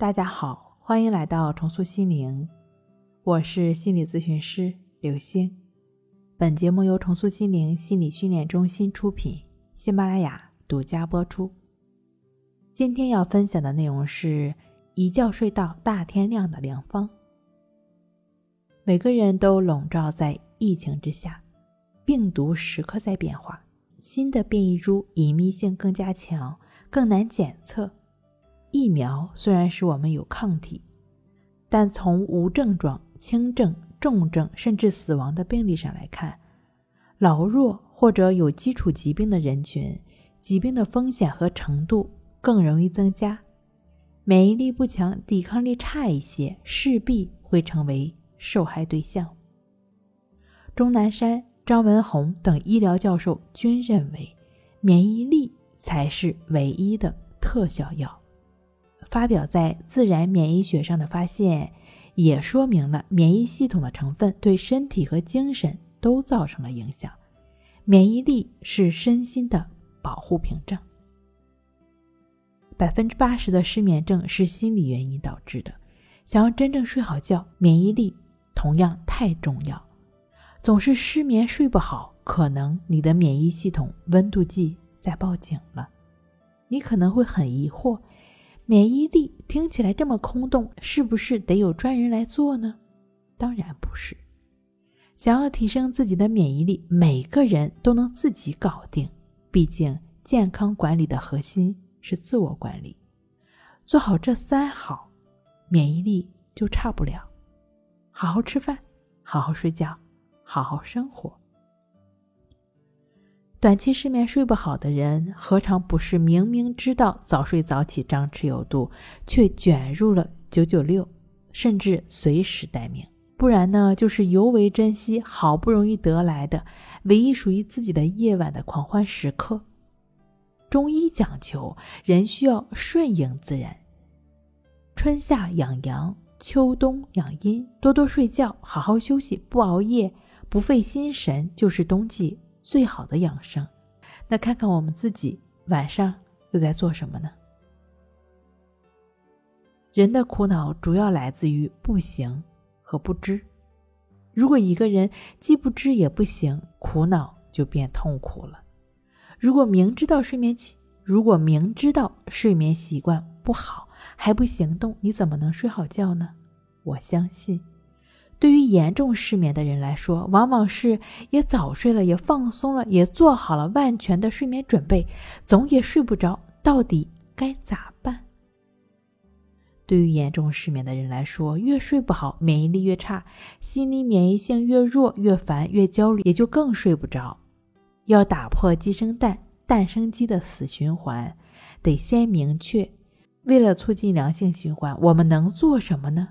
大家好，欢迎来到重塑心灵，我是心理咨询师刘星。本节目由重塑心灵心理训练中心出品，喜马拉雅独家播出。今天要分享的内容是一觉睡到大天亮的良方。每个人都笼罩在疫情之下，病毒时刻在变化，新的变异株隐秘性更加强，更难检测。疫苗虽然使我们有抗体，但从无症状、轻症、重症甚至死亡的病例上来看，老弱或者有基础疾病的人群，疾病的风险和程度更容易增加。免疫力不强、抵抗力差一些，势必会成为受害对象。钟南山、张文宏等医疗教授均认为，免疫力才是唯一的特效药。发表在《自然免疫学》上的发现，也说明了免疫系统的成分对身体和精神都造成了影响。免疫力是身心的保护屏障。百分之八十的失眠症是心理原因导致的。想要真正睡好觉，免疫力同样太重要。总是失眠睡不好，可能你的免疫系统温度计在报警了。你可能会很疑惑。免疫力听起来这么空洞，是不是得有专人来做呢？当然不是。想要提升自己的免疫力，每个人都能自己搞定。毕竟健康管理的核心是自我管理，做好这三好，免疫力就差不了。好好吃饭，好好睡觉，好好生活。短期失眠睡不好的人，何尝不是明明知道早睡早起张弛有度，却卷入了九九六，甚至随时待命？不然呢，就是尤为珍惜好不容易得来的唯一属于自己的夜晚的狂欢时刻。中医讲求人需要顺应自然，春夏养阳，秋冬养阴，多多睡觉，好好休息，不熬夜，不费心神，就是冬季。最好的养生，那看看我们自己晚上又在做什么呢？人的苦恼主要来自于不行和不知。如果一个人既不知也不行，苦恼就变痛苦了。如果明知道睡眠起，如果明知道睡眠习惯不好还不行动，你怎么能睡好觉呢？我相信。对于严重失眠的人来说，往往是也早睡了，也放松了，也做好了万全的睡眠准备，总也睡不着，到底该咋办？对于严重失眠的人来说，越睡不好，免疫力越差，心理免疫性越弱，越烦，越焦虑，也就更睡不着。要打破鸡生蛋，蛋生鸡的死循环，得先明确，为了促进良性循环，我们能做什么呢？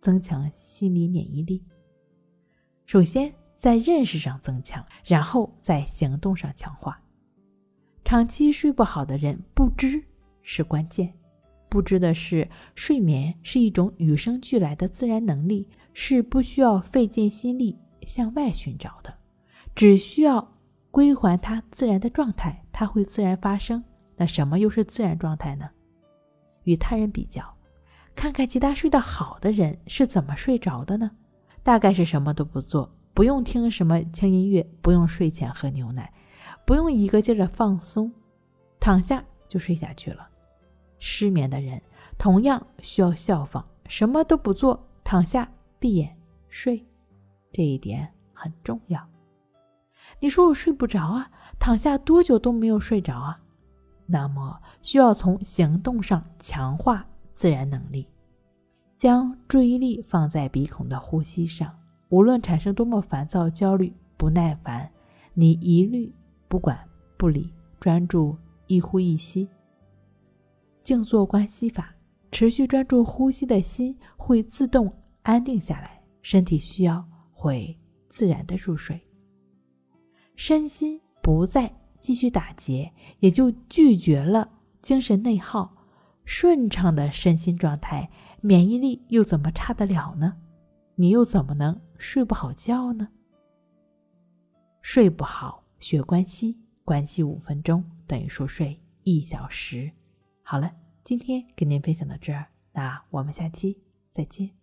增强心理免疫力，首先在认识上增强，然后在行动上强化。长期睡不好的人，不知是关键。不知的是，睡眠是一种与生俱来的自然能力，是不需要费尽心力向外寻找的，只需要归还它自然的状态，它会自然发生。那什么又是自然状态呢？与他人比较。看看其他睡得好的人是怎么睡着的呢？大概是什么都不做，不用听什么轻音乐，不用睡前喝牛奶，不用一个劲儿的放松，躺下就睡下去了。失眠的人同样需要效仿，什么都不做，躺下闭眼睡，这一点很重要。你说我睡不着啊，躺下多久都没有睡着啊？那么需要从行动上强化。自然能力，将注意力放在鼻孔的呼吸上。无论产生多么烦躁、焦虑、不耐烦，你一律不管不理，专注一呼一吸。静坐观息法，持续专注呼吸的心会自动安定下来，身体需要会自然的入睡。身心不再继续打结，也就拒绝了精神内耗。顺畅的身心状态，免疫力又怎么差得了呢？你又怎么能睡不好觉呢？睡不好，学关息，关息五分钟等于说睡一小时。好了，今天跟您分享到这儿，那我们下期再见。